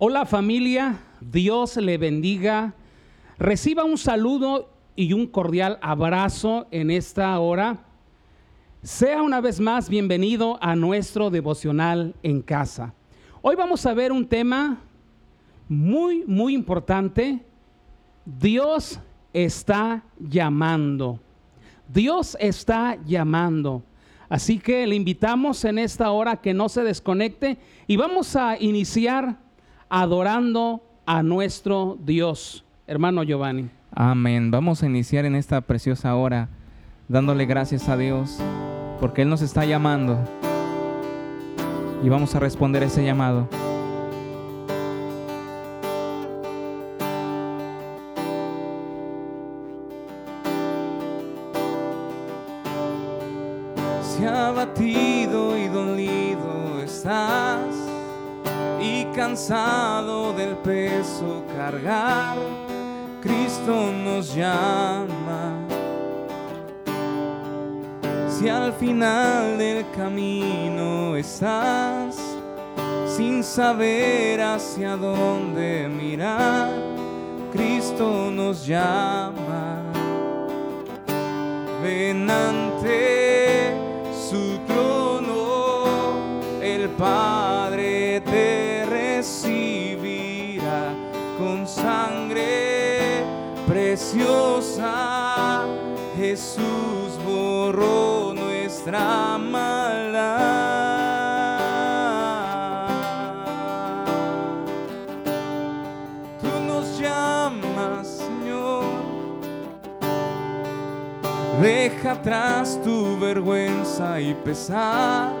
Hola familia, Dios le bendiga. Reciba un saludo y un cordial abrazo en esta hora. Sea una vez más bienvenido a nuestro devocional en casa. Hoy vamos a ver un tema muy, muy importante. Dios está llamando. Dios está llamando. Así que le invitamos en esta hora que no se desconecte y vamos a iniciar adorando a nuestro Dios. Hermano Giovanni. Amén. Vamos a iniciar en esta preciosa hora dándole gracias a Dios porque Él nos está llamando y vamos a responder ese llamado. Cristo nos llama. Si al final del camino estás sin saber hacia dónde mirar, Cristo nos llama. Ven ante Jesús borró nuestra maldad. Tú nos llamas, Señor. Deja atrás tu vergüenza y pesar.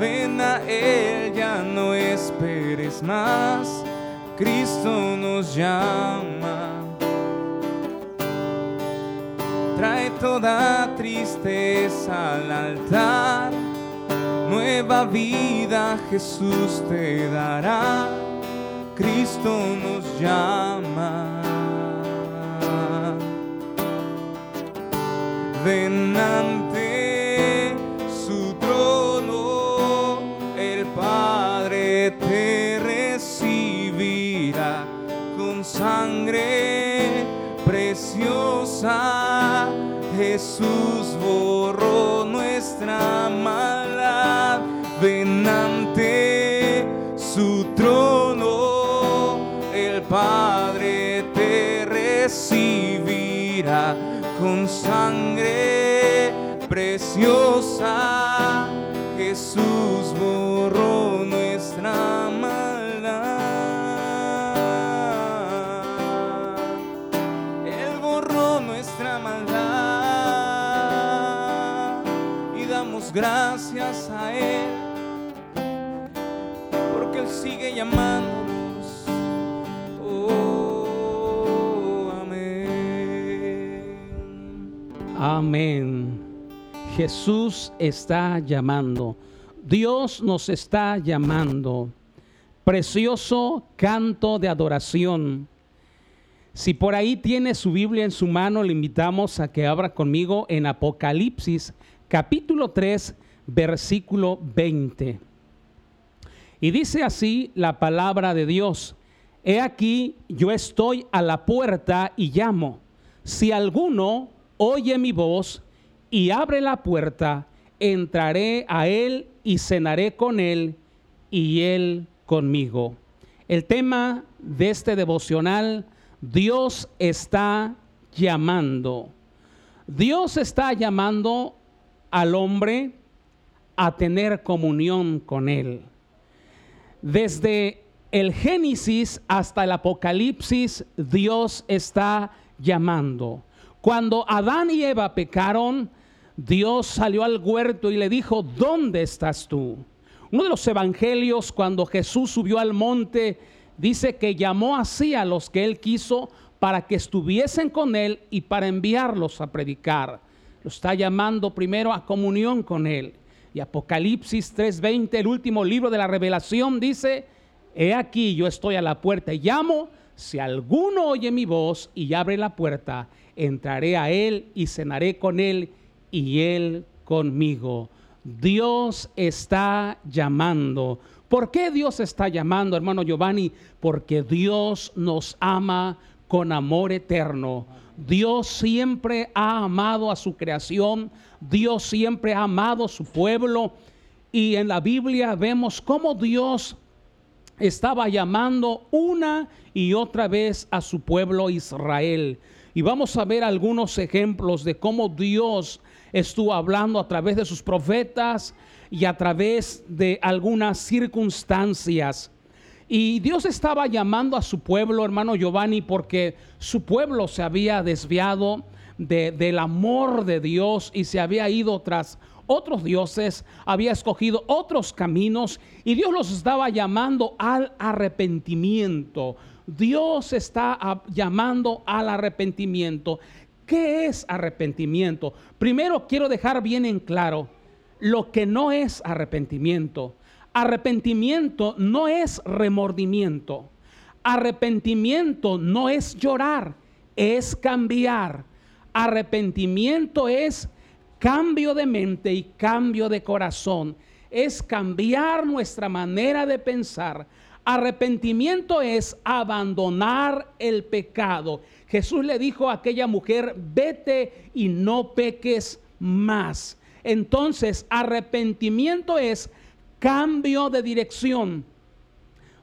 Ven a Él, ya no esperes más. Cristo nos llama. Trae toda tristeza al altar. Nueva vida Jesús te dará. Cristo nos llama. Ven ante su trono, el Padre te recibirá con sangre preciosa. Jesús borró nuestra maldad. Ven ante su trono, el Padre te recibirá con sangre preciosa. Jesús borró nuestra maldad. Gracias a Él porque Él sigue llamándonos. Oh, amén. Amén. Jesús está llamando. Dios nos está llamando. Precioso canto de adoración. Si por ahí tiene su Biblia en su mano, le invitamos a que abra conmigo en Apocalipsis capítulo 3, versículo 20. Y dice así la palabra de Dios. He aquí, yo estoy a la puerta y llamo. Si alguno oye mi voz y abre la puerta, entraré a él y cenaré con él y él conmigo. El tema de este devocional, Dios está llamando. Dios está llamando al hombre a tener comunión con él. Desde el Génesis hasta el Apocalipsis, Dios está llamando. Cuando Adán y Eva pecaron, Dios salió al huerto y le dijo, ¿dónde estás tú? Uno de los evangelios, cuando Jesús subió al monte, dice que llamó así a los que él quiso para que estuviesen con él y para enviarlos a predicar. Lo está llamando primero a comunión con él. Y Apocalipsis 3:20, el último libro de la revelación, dice, he aquí yo estoy a la puerta y llamo, si alguno oye mi voz y abre la puerta, entraré a él y cenaré con él y él conmigo. Dios está llamando. ¿Por qué Dios está llamando, hermano Giovanni? Porque Dios nos ama con amor eterno. Dios siempre ha amado a su creación, Dios siempre ha amado a su pueblo. Y en la Biblia vemos cómo Dios estaba llamando una y otra vez a su pueblo Israel. Y vamos a ver algunos ejemplos de cómo Dios estuvo hablando a través de sus profetas y a través de algunas circunstancias. Y Dios estaba llamando a su pueblo, hermano Giovanni, porque su pueblo se había desviado del amor de Dios y se había ido tras otros dioses, había escogido otros caminos y Dios los estaba llamando al arrepentimiento. Dios está llamando al arrepentimiento. ¿Qué es arrepentimiento? Primero quiero dejar bien en claro lo que no es arrepentimiento. Arrepentimiento no es remordimiento. Arrepentimiento no es llorar, es cambiar. Arrepentimiento es cambio de mente y cambio de corazón. Es cambiar nuestra manera de pensar. Arrepentimiento es abandonar el pecado. Jesús le dijo a aquella mujer, vete y no peques más. Entonces, arrepentimiento es cambio de dirección.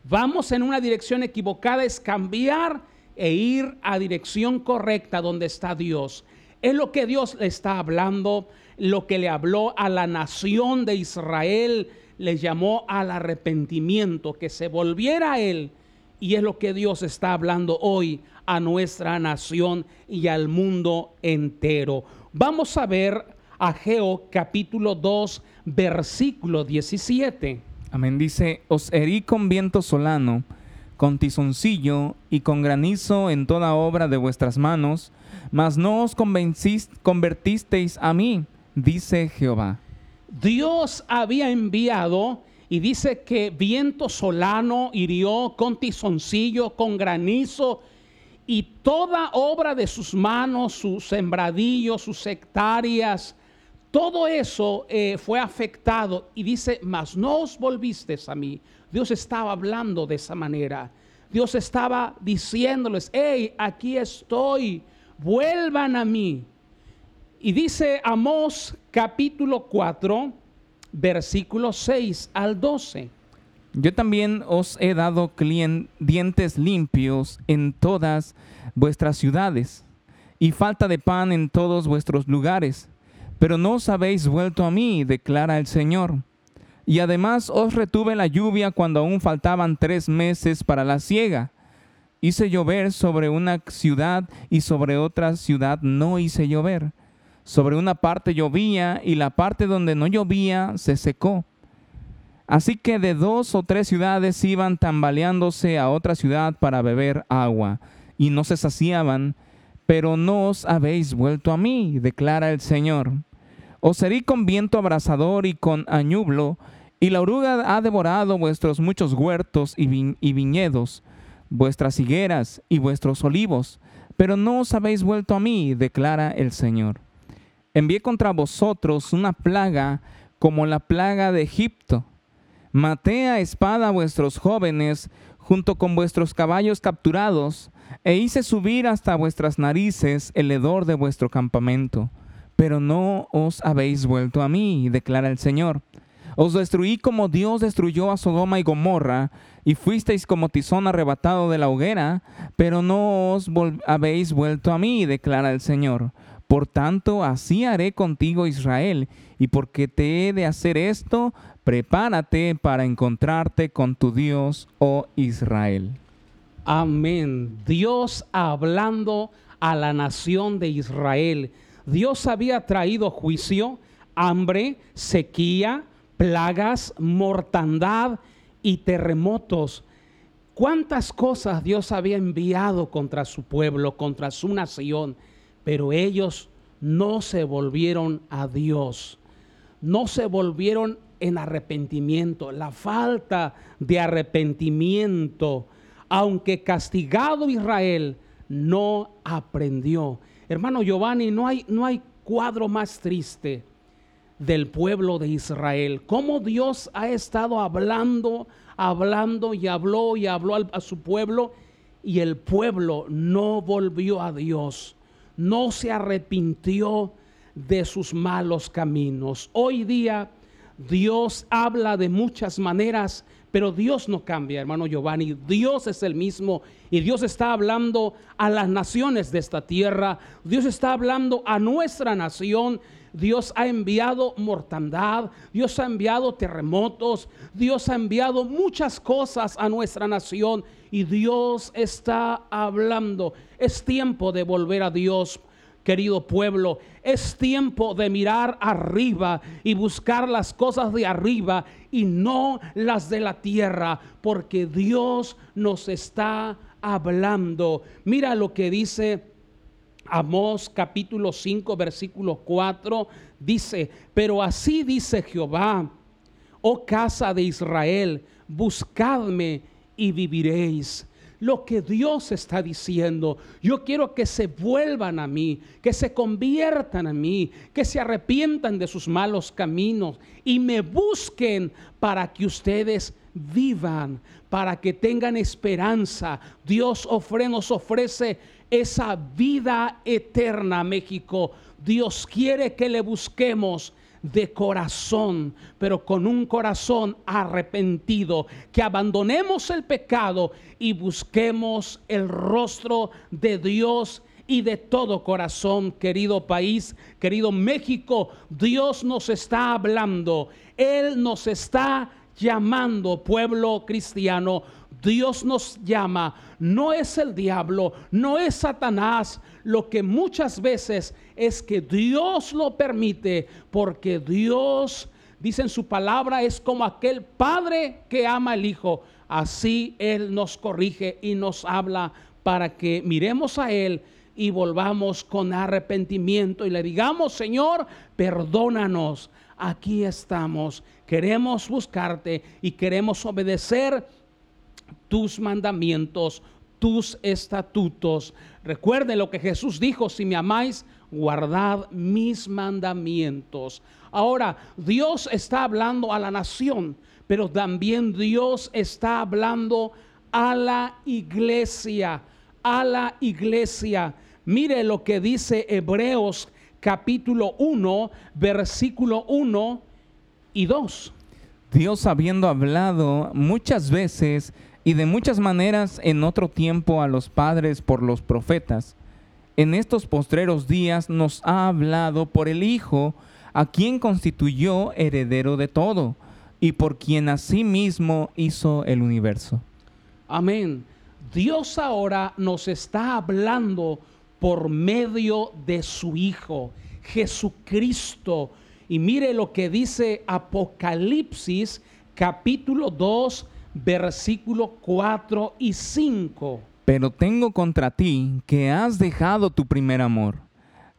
Vamos en una dirección equivocada, es cambiar e ir a dirección correcta donde está Dios. Es lo que Dios le está hablando, lo que le habló a la nación de Israel, le llamó al arrepentimiento, que se volviera a Él. Y es lo que Dios está hablando hoy a nuestra nación y al mundo entero. Vamos a ver Ageo capítulo 2, versículo 17. Amén. Dice, os herí con viento solano, con tizoncillo y con granizo en toda obra de vuestras manos, mas no os convertisteis a mí, dice Jehová. Dios había enviado y dice que viento solano hirió con tizoncillo, con granizo y toda obra de sus manos, sus sembradillos, sus hectáreas, todo eso eh, fue afectado y dice, mas no os volvisteis a mí. Dios estaba hablando de esa manera. Dios estaba diciéndoles, hey, aquí estoy, vuelvan a mí. Y dice Amós capítulo 4, versículo 6 al 12. Yo también os he dado dientes limpios en todas vuestras ciudades y falta de pan en todos vuestros lugares pero no os habéis vuelto a mí, declara el Señor. Y además os retuve la lluvia cuando aún faltaban tres meses para la siega. Hice llover sobre una ciudad y sobre otra ciudad no hice llover. Sobre una parte llovía y la parte donde no llovía se secó. Así que de dos o tres ciudades iban tambaleándose a otra ciudad para beber agua, y no se saciaban, pero no os habéis vuelto a mí, declara el Señor. Os herí con viento abrasador y con añublo, y la oruga ha devorado vuestros muchos huertos y, viñedos, vuestras higueras y vuestros olivos, pero no os habéis vuelto a mí, declara el Señor. Envié contra vosotros una plaga como la plaga de Egipto. Maté a espada a vuestros jóvenes junto con vuestros caballos capturados, e hice subir hasta vuestras narices el hedor de vuestro campamento pero no os habéis vuelto a mí, declara el Señor. Os destruí como Dios destruyó a Sodoma y Gomorra, y fuisteis como tizón arrebatado de la hoguera, pero no os habéis vuelto a mí, declara el Señor. Por tanto, así haré contigo, Israel, y porque te he de hacer esto, prepárate para encontrarte con tu Dios, oh Israel. Amén. Dios hablando a la nación de Israel Dios había traído juicio, hambre, sequía, plagas, mortandad y terremotos. ¿Cuántas cosas Dios había enviado contra su pueblo, contra su nación? Pero ellos no se volvieron a Dios. No se volvieron en arrepentimiento. La falta de arrepentimiento, aunque castigado Israel, no aprendió. Hermano Giovanni, no hay, no hay cuadro más triste del pueblo de Israel. Cómo Dios ha estado hablando, hablando y habló y habló a su pueblo y el pueblo no volvió a Dios, no se arrepintió de sus malos caminos. Hoy día Dios habla de muchas maneras, pero Dios no cambia, hermano Giovanni. Dios es el mismo y Dios está hablando a las naciones de esta tierra. Dios está hablando a nuestra nación. Dios ha enviado mortandad, Dios ha enviado terremotos, Dios ha enviado muchas cosas a nuestra nación y Dios está hablando. Es tiempo de volver a Dios querido pueblo, es tiempo de mirar arriba y buscar las cosas de arriba y no las de la tierra, porque Dios nos está hablando. Mira lo que dice Amós capítulo 5 versículo 4, dice, pero así dice Jehová, oh casa de Israel, buscadme y viviréis lo que Dios está diciendo. Yo quiero que se vuelvan a mí, que se conviertan a mí, que se arrepientan de sus malos caminos y me busquen para que ustedes vivan, para que tengan esperanza. Dios nos ofrece esa vida eterna, México. Dios quiere que le busquemos de corazón, pero con un corazón arrepentido, que abandonemos el pecado y busquemos el rostro de Dios y de todo corazón, querido país, querido México, Dios nos está hablando, Él nos está llamando, pueblo cristiano, Dios nos llama, no es el diablo, no es Satanás, lo que muchas veces es que Dios lo permite porque Dios, dice en su palabra, es como aquel padre que ama al hijo. Así Él nos corrige y nos habla para que miremos a Él y volvamos con arrepentimiento y le digamos, Señor, perdónanos. Aquí estamos, queremos buscarte y queremos obedecer tus mandamientos, tus estatutos. Recuerde lo que Jesús dijo, si me amáis, guardad mis mandamientos. Ahora, Dios está hablando a la nación, pero también Dios está hablando a la iglesia, a la iglesia. Mire lo que dice Hebreos capítulo 1, versículo 1 y 2. Dios habiendo hablado muchas veces y de muchas maneras en otro tiempo a los padres por los profetas, en estos postreros días nos ha hablado por el Hijo, a quien constituyó heredero de todo, y por quien asimismo hizo el universo. Amén. Dios ahora nos está hablando por medio de su Hijo, Jesucristo. Y mire lo que dice Apocalipsis capítulo 2, versículo 4 y 5. Pero tengo contra ti que has dejado tu primer amor.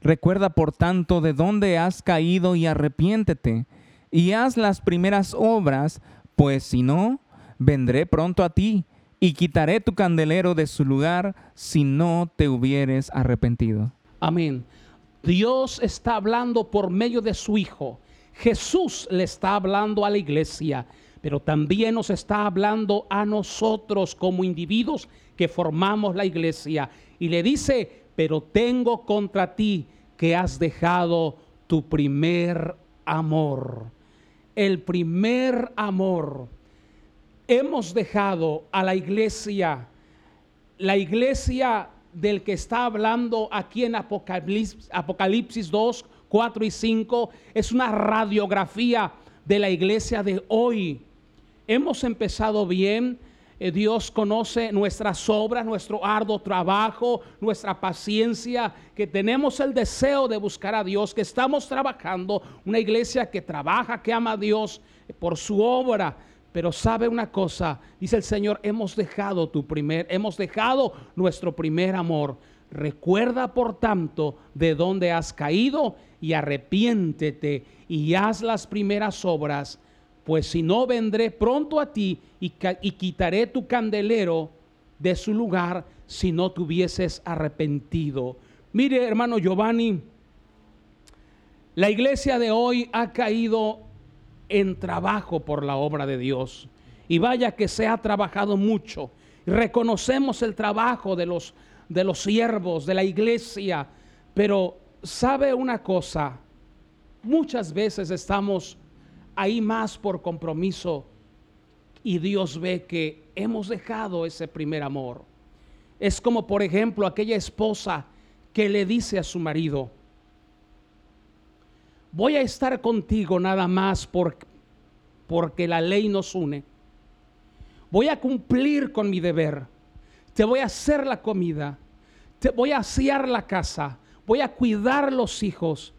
Recuerda por tanto de dónde has caído y arrepiéntete, y haz las primeras obras, pues si no, vendré pronto a ti y quitaré tu candelero de su lugar si no te hubieres arrepentido. Amén. Dios está hablando por medio de su Hijo. Jesús le está hablando a la iglesia pero también nos está hablando a nosotros como individuos que formamos la iglesia. Y le dice, pero tengo contra ti que has dejado tu primer amor. El primer amor. Hemos dejado a la iglesia, la iglesia del que está hablando aquí en Apocalipsis, Apocalipsis 2, 4 y 5, es una radiografía de la iglesia de hoy hemos empezado bien. Eh, Dios conoce nuestras obras, nuestro arduo trabajo, nuestra paciencia, que tenemos el deseo de buscar a Dios, que estamos trabajando, una iglesia que trabaja, que ama a Dios por su obra. Pero sabe una cosa, dice el Señor, hemos dejado tu primer, hemos dejado nuestro primer amor. Recuerda por tanto de dónde has caído y arrepiéntete y haz las primeras obras pues si no vendré pronto a ti y, quitaré tu candelero de su lugar si no te hubieses arrepentido. Mire, hermano Giovanni, La iglesia de hoy ha caído en trabajo por la obra de Dios. Y vaya que se ha trabajado mucho. Reconocemos el trabajo de los, de los siervos, de la iglesia. Pero sabe una cosa, muchas veces estamos ahí más por compromiso y Dios ve que hemos dejado ese primer amor. Es como por ejemplo aquella esposa que le dice a su marido, voy a estar contigo nada más por, porque la ley nos une. Voy a cumplir con mi deber. Te voy a hacer la comida. Te voy a asear la casa. Voy a cuidar los hijos.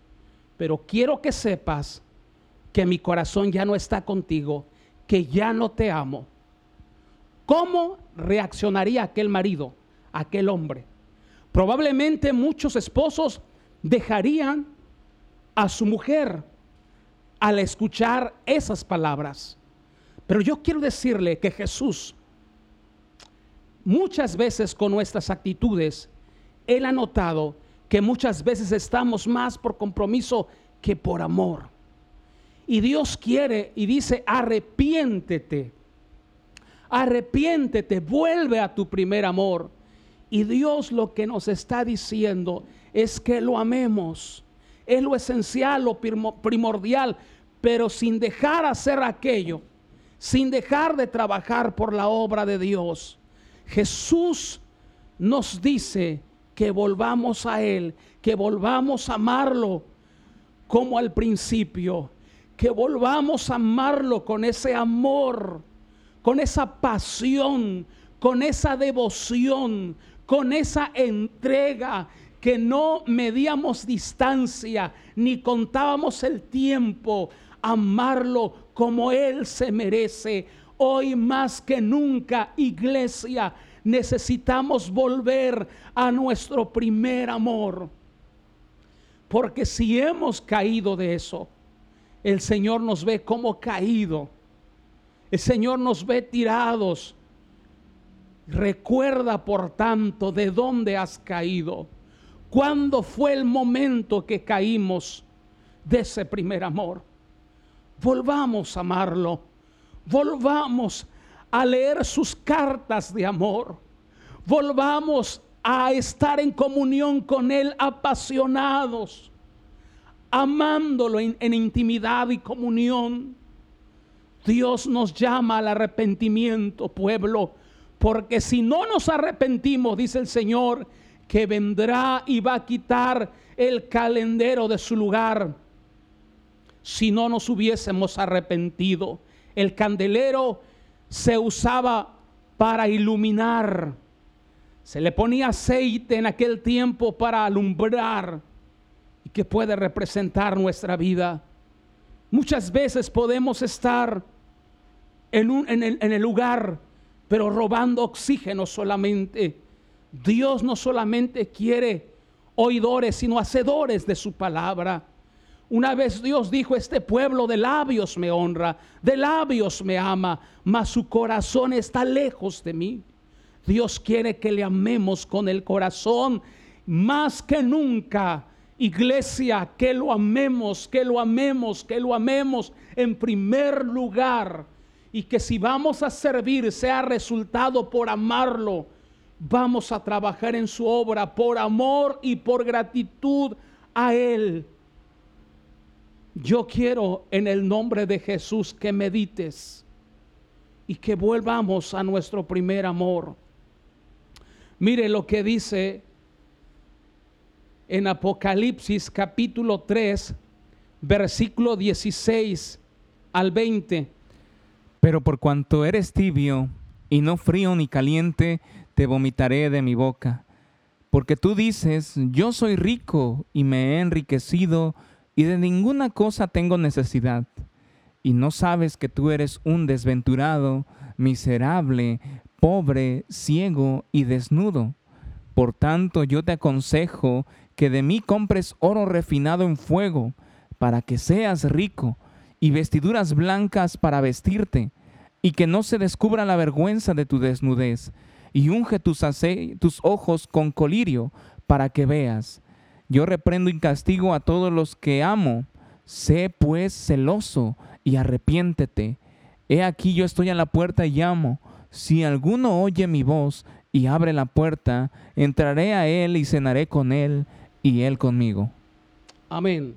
Pero quiero que sepas que mi corazón ya no está contigo, que ya no te amo. ¿Cómo reaccionaría aquel marido, aquel hombre? Probablemente muchos esposos dejarían a su mujer al escuchar esas palabras. Pero yo quiero decirle que Jesús, muchas veces con nuestras actitudes, Él ha notado que muchas veces estamos más por compromiso que por amor. Y Dios quiere y dice, arrepiéntete, arrepiéntete, vuelve a tu primer amor. Y Dios lo que nos está diciendo es que lo amemos. Es lo esencial, lo primordial, pero sin dejar hacer aquello, sin dejar de trabajar por la obra de Dios. Jesús nos dice que volvamos a Él, que volvamos a amarlo como al principio, que volvamos a amarlo con ese amor, con esa pasión, con esa devoción, con esa entrega, que no medíamos distancia ni contábamos el tiempo, amarlo como Él se merece. Hoy más que nunca, iglesia, necesitamos volver a nuestro primer amor. Porque si hemos caído de eso, el Señor nos ve como caído. El Señor nos ve tirados. Recuerda, por tanto, de dónde has caído. ¿Cuándo fue el momento que caímos de ese primer amor? Volvamos a amarlo. Volvamos a leer sus cartas de amor. Volvamos a estar en comunión con Él apasionados amándolo en, intimidad y comunión. Dios nos llama al arrepentimiento, pueblo, porque si no nos arrepentimos, dice el Señor, que vendrá y va a quitar el calendero de su lugar. Si no nos hubiésemos arrepentido, el candelero se usaba para iluminar. Se le ponía aceite en aquel tiempo para alumbrar que puede representar nuestra vida. Muchas veces podemos estar en, un, en, el, el lugar, pero robando oxígeno solamente. Dios no solamente quiere oidores, sino hacedores de su palabra. Una vez Dios dijo, este pueblo de labios me honra, de labios me ama, mas su corazón está lejos de mí. Dios quiere que le amemos con el corazón más que nunca Iglesia, que lo amemos, que lo amemos, que lo amemos en primer lugar. Y que si vamos a servir sea resultado por amarlo. Vamos a trabajar en su obra por amor y por gratitud a Él. Yo quiero en el nombre de Jesús que medites y que volvamos a nuestro primer amor. Mire lo que dice en Apocalipsis capítulo 3, versículo 16 al 20. Pero por cuanto eres tibio y no frío ni caliente, te vomitaré de mi boca. Porque tú dices, yo soy rico y me he enriquecido y de ninguna cosa tengo necesidad. Y no sabes que tú eres un desventurado, miserable, pobre, ciego y desnudo. Por tanto, yo te aconsejo que de mí compres oro refinado en fuego, para que seas rico, y vestiduras blancas para vestirte, y que no se descubra la vergüenza de tu desnudez, y unge tus, tus ojos con colirio, para que veas. Yo reprendo y castigo a todos los que amo. Sé pues celoso y arrepiéntete. He aquí yo estoy a la puerta y llamo. Si alguno oye mi voz y abre la puerta, entraré a él y cenaré con él y él conmigo. Amén.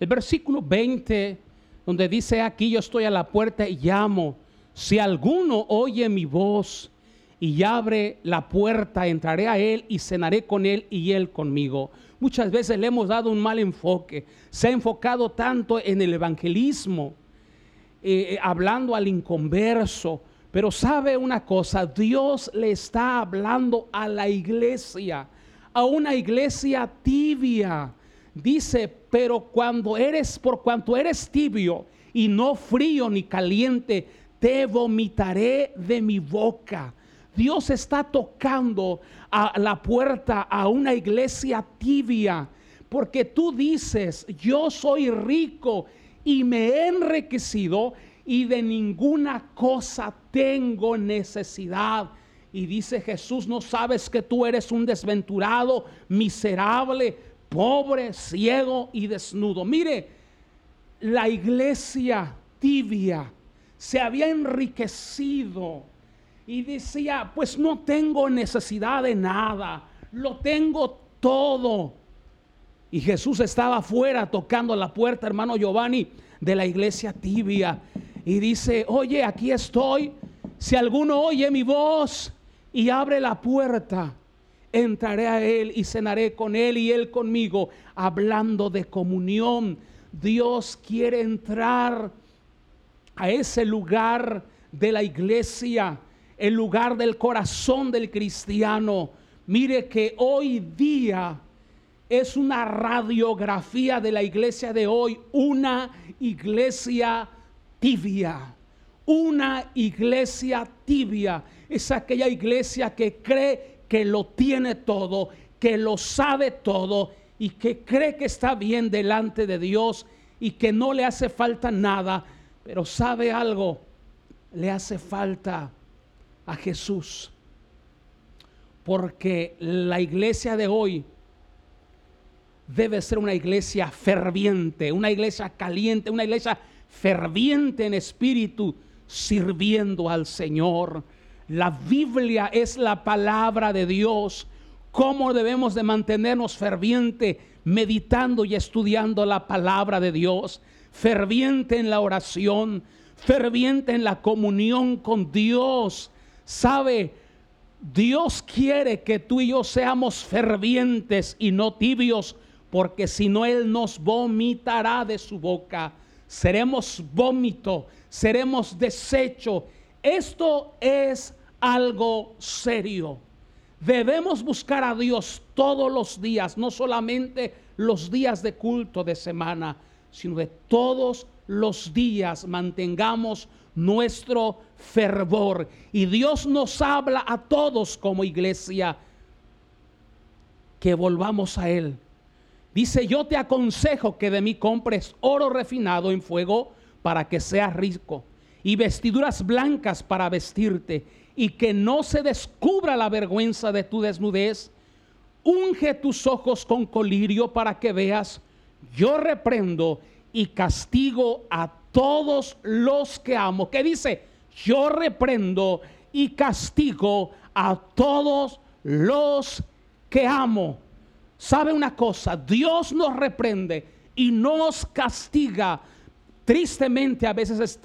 El versículo 20, donde dice, aquí yo estoy a la puerta y llamo. Si alguno oye mi voz y abre la puerta, entraré a él y cenaré con él y él conmigo. Muchas veces le hemos dado un mal enfoque. Se ha enfocado tanto en el evangelismo, eh, eh, hablando al inconverso. Pero sabe una cosa, Dios le está hablando a la iglesia, a una iglesia tibia. Dice, pero cuando eres, por cuanto eres tibio y no frío ni caliente, te vomitaré de mi boca. Dios está tocando a la puerta a una iglesia tibia, porque tú dices, yo soy rico y me he enriquecido y de ninguna cosa tengo necesidad. Y dice Jesús, no sabes que tú eres un desventurado, miserable, pobre, ciego y desnudo. Mire, la iglesia tibia se había enriquecido y decía, pues no tengo necesidad de nada, lo tengo todo. Y Jesús estaba afuera tocando la puerta, hermano Giovanni, de la iglesia tibia. Y dice, oye, aquí estoy. Si alguno oye mi voz y abre la puerta, entraré a él y cenaré con él y él conmigo, hablando de comunión. Dios quiere entrar a ese lugar de la iglesia, el lugar del corazón del cristiano. Mire que hoy día es una radiografía de la iglesia de hoy, una iglesia tibia. Una iglesia tibia es aquella iglesia que cree que lo tiene todo, que lo sabe todo y que cree que está bien delante de Dios y que no le hace falta nada pero sabe algo, le hace falta a Jesús. Porque la iglesia de hoy debe ser una iglesia ferviente, una iglesia caliente, una iglesia ferviente en espíritu, sirviendo al Señor. La Biblia es la palabra de Dios. ¿Cómo debemos de mantenernos ferviente meditando y estudiando la palabra de Dios? ferviente en la oración, ferviente en la comunión con Dios. ¿Sabe? Dios quiere que tú y yo seamos fervientes y no tibios, porque si no, Él nos vomitará de su boca. Seremos vómito, seremos desecho. Esto es algo serio. Debemos buscar a Dios todos los días, no solamente los días de culto de semana sino de todos los días mantengamos nuestro fervor. Y Dios nos habla a todos como iglesia que volvamos a Él. Dice, yo te aconsejo que de mí compres oro refinado en fuego para que seas rico y vestiduras blancas para vestirte y que no se descubra la vergüenza de tu desnudez. Unge tus ojos con colirio para que veas yo reprendo y castigo a todos los que amo. ¿Qué dice? Yo reprendo y castigo a todos los que amo. ¿Sabe una cosa? Dios nos reprende y nos castiga. Tristemente a veces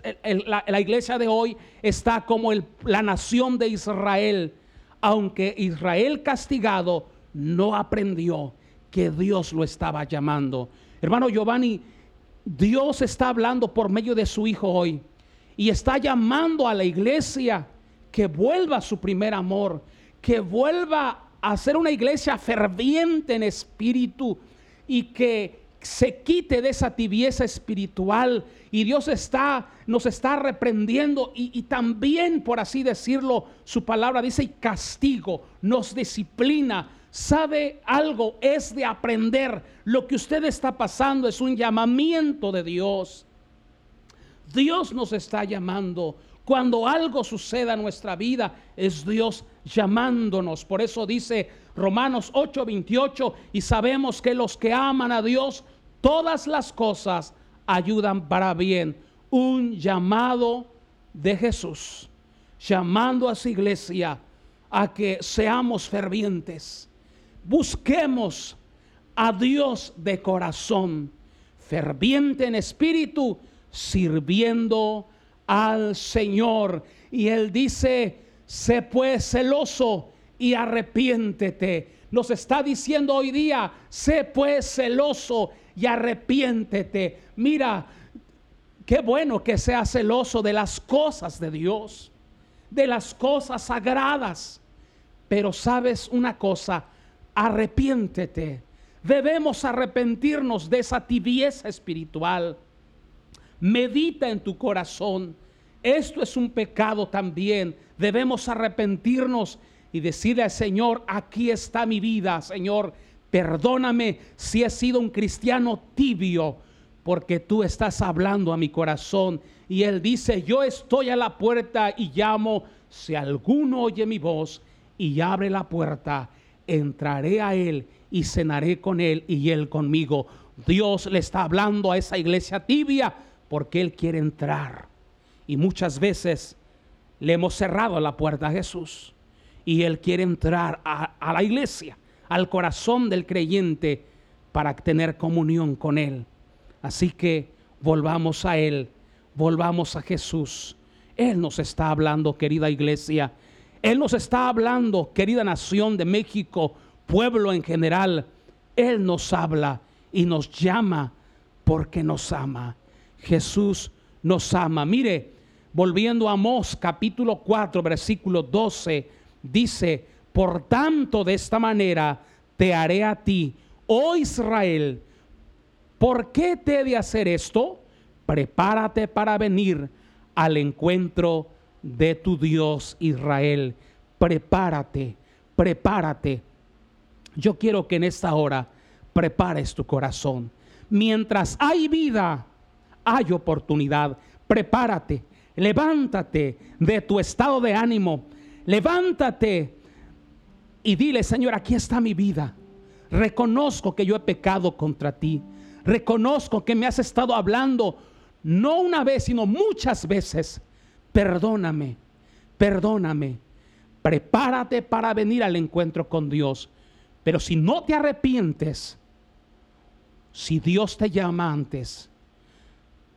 la, iglesia de hoy está como la nación de Israel. Aunque Israel castigado no aprendió que Dios lo estaba llamando. Hermano Giovanni, Dios está hablando por medio de su Hijo hoy y está llamando a la iglesia que vuelva a su primer amor, que vuelva a ser una iglesia ferviente en espíritu y que se quite de esa tibieza espiritual y Dios está nos está reprendiendo y, también por así decirlo su palabra dice castigo nos disciplina sabe algo, es de aprender. Lo que usted está pasando es un llamamiento de Dios. Dios nos está llamando. Cuando algo suceda en nuestra vida, es Dios llamándonos. Por eso dice Romanos 8:28, y sabemos que los que aman a Dios, todas las cosas ayudan para bien. Un llamado de Jesús, llamando a su iglesia a que seamos fervientes. Busquemos a Dios de corazón, ferviente en espíritu, sirviendo al Señor. Y Él dice, sé pues celoso y arrepiéntete. Nos está diciendo hoy día, sé pues celoso y arrepiéntete. Mira, qué bueno que sea celoso de las cosas de Dios, de las cosas sagradas. Pero sabes una cosa, arrepiéntete. Debemos arrepentirnos de esa tibieza espiritual. Medita en tu corazón. Esto es un pecado también. Debemos arrepentirnos y decirle al Señor, aquí está mi vida, Señor, perdóname si he sido un cristiano tibio, porque tú estás hablando a mi corazón. Y Él dice, yo estoy a la puerta y llamo, si alguno oye mi voz y abre la puerta, entraré a Él y cenaré con Él y Él conmigo. Dios le está hablando a esa iglesia tibia porque Él quiere entrar. Y muchas veces le hemos cerrado la puerta a Jesús y Él quiere entrar a, a la iglesia, al corazón del creyente para tener comunión con Él. Así que volvamos a Él, volvamos a Jesús. Él nos está hablando, querida iglesia. Él nos está hablando, querida nación de México, pueblo en general. Él nos habla y nos llama porque nos ama. Jesús nos ama. Mire, volviendo a Amós capítulo 4, versículo 12, dice, por tanto de esta manera te haré a ti, oh Israel, ¿por qué te he de hacer esto? Prepárate para venir al encuentro de tu Dios Israel. Prepárate, prepárate. Yo quiero que en esta hora prepares tu corazón. Mientras hay vida, hay oportunidad. Prepárate, levántate de tu estado de ánimo, levántate y dile, Señor, aquí está mi vida. Reconozco que yo he pecado contra ti. Reconozco que me has estado hablando no una vez, sino muchas veces. Perdóname, perdóname. Prepárate para venir al encuentro con Dios. Pero si no te arrepientes, si Dios te llama antes,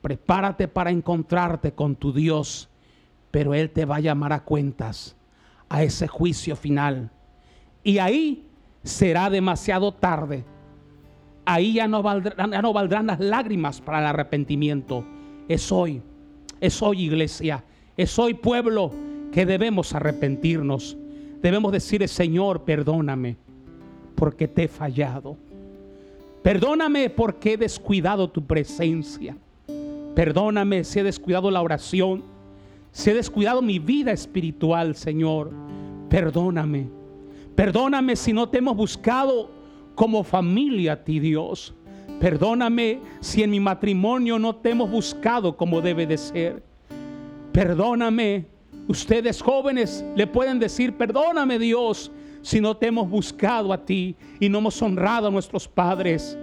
prepárate para encontrarte con tu Dios, pero Él te va a llamar a cuentas, a ese juicio final. Y ahí será demasiado tarde. Ahí ya no, valdrán, las lágrimas para el arrepentimiento. Es hoy, es hoy iglesia, es hoy pueblo que debemos arrepentirnos. Debemos decirle, Señor, perdóname porque te he fallado. Perdóname porque he descuidado tu presencia. Perdóname si he descuidado la oración, si he descuidado mi vida espiritual, Señor. Perdóname. Perdóname si no te hemos buscado como familia a ti, Dios. Perdóname si en mi matrimonio no te hemos buscado como debe de ser. Perdóname. Ustedes jóvenes le pueden decir, perdóname Dios si no te hemos buscado a ti y no hemos honrado a nuestros padres.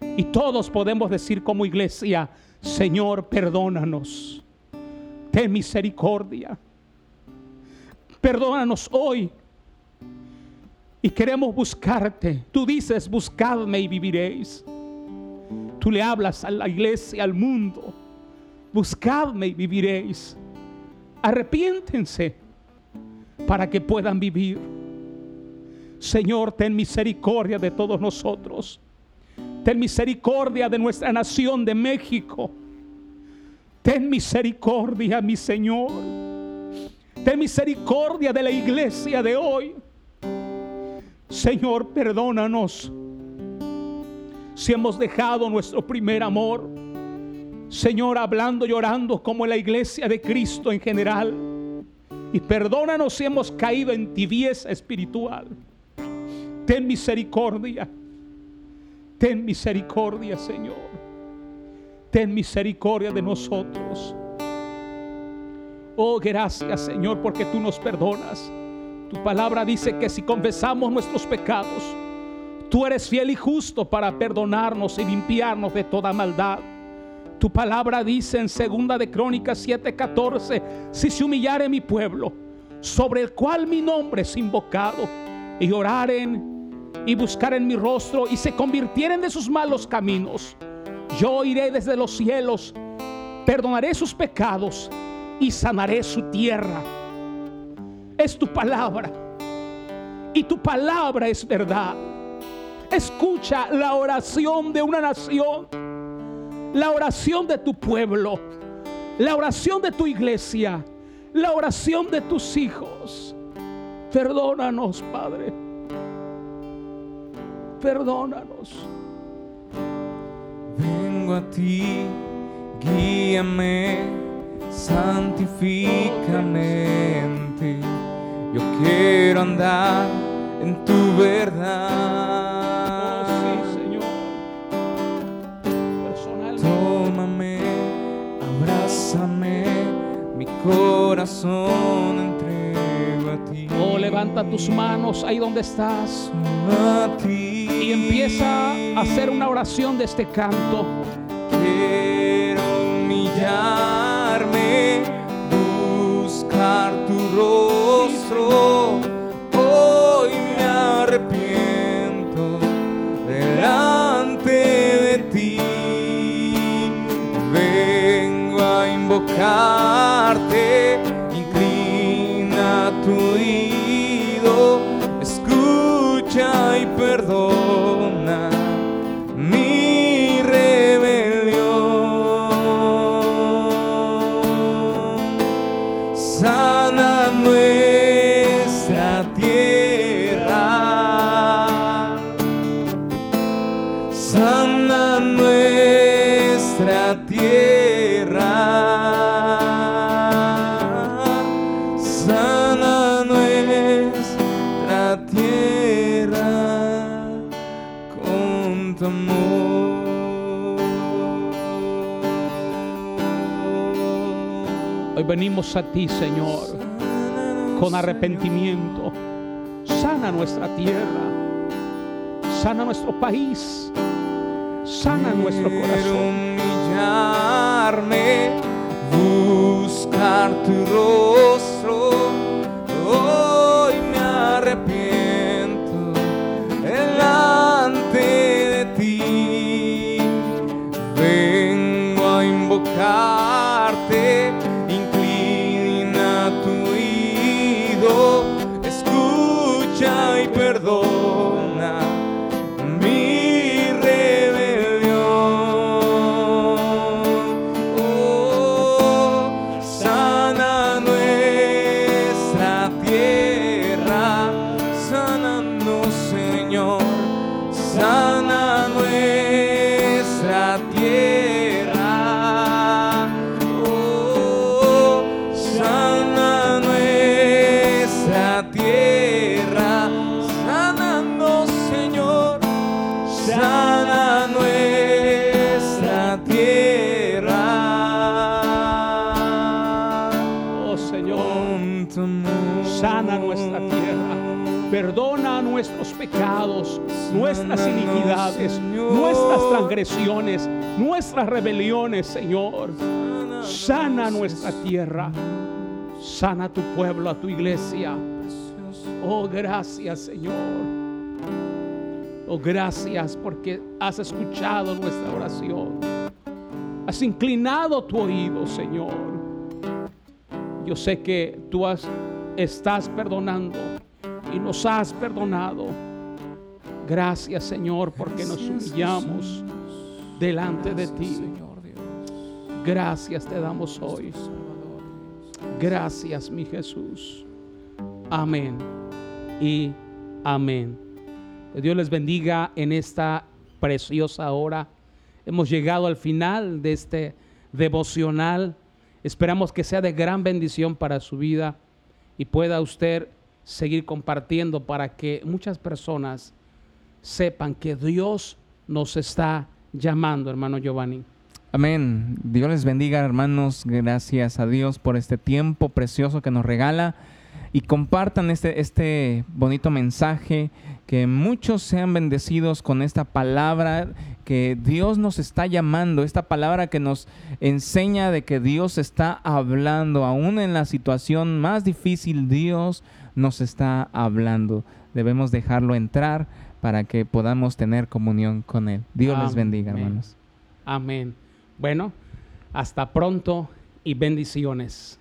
Y todos podemos decir como iglesia, Señor, perdónanos. Ten misericordia. Perdónanos hoy. Y queremos buscarte. Tú dices, buscadme y viviréis. Tú le hablas a la iglesia, al mundo. Buscadme y viviréis. Arrepiéntense para que puedan vivir. Señor, ten misericordia de todos nosotros. Ten misericordia de nuestra nación de México. Ten misericordia, mi Señor. Ten misericordia de la iglesia de hoy. Señor, perdónanos si hemos dejado nuestro primer amor. Señor, hablando, llorando como la iglesia de Cristo en general. Y perdónanos si hemos caído en tibieza espiritual. Ten misericordia. Ten misericordia, Señor. Ten misericordia de nosotros. Oh, gracias Señor porque tú nos perdonas. Tu palabra dice que si confesamos nuestros pecados, tú eres fiel y justo para perdonarnos y limpiarnos de toda maldad. Tu palabra dice en segunda de Crónicas 7:14, si se humillare mi pueblo, sobre el cual mi nombre es invocado, y oraren y buscaren mi rostro y se convirtieren de sus malos caminos, yo iré desde los cielos, perdonaré sus pecados y sanaré su tierra. Es tu palabra. Y tu palabra es verdad. Escucha la oración de una nación. La oración de tu pueblo. La oración de tu iglesia. La oración de tus hijos. Perdónanos, Padre. Perdónanos. Vengo a ti, guíame, santifícame en ti. Yo quiero andar en tu verdad. Levanta tus manos ahí donde estás. a ti. Y empieza a hacer una oración de este canto. Quiero humillarme, buscar tu rostro. Hoy me arrepiento delante de ti. Vengo a invocarte, venimos a ti, Señor, con arrepentimiento. Sana nuestra tierra. Sana nuestro país. Sana nuestro corazón. buscar tu rostro. Sana nuestras iniquidades, nuestras transgresiones, nuestras rebeliones, Señor. Sana nuestra tierra. Sana tu pueblo, a tu iglesia. Oh, gracias, Señor. Oh, gracias porque has escuchado nuestra oración. Has inclinado tu oído, Señor. Yo sé que tú has, estás perdonando y nos has perdonado. Gracias, Señor, porque nos humillamos delante de ti. Gracias te damos hoy. Gracias, mi Jesús. Amén y amén. Que Dios les bendiga en esta preciosa hora. Hemos llegado al final de este devocional. Esperamos que sea de gran bendición para su vida y pueda usted seguir compartiendo para que muchas personas sepan que Dios nos está llamando, hermano Giovanni. Amén. Dios les bendiga, hermanos. Gracias a Dios por este tiempo precioso que nos regala. Y compartan este, este bonito mensaje, que muchos sean bendecidos con esta palabra que Dios nos está llamando, esta palabra que nos enseña de que Dios está hablando, aún en la situación más difícil, Dios nos está hablando. Debemos dejarlo entrar para que podamos tener comunión con Él. Dios les bendiga, hermanos. Amén. Bueno, hasta pronto y bendiciones.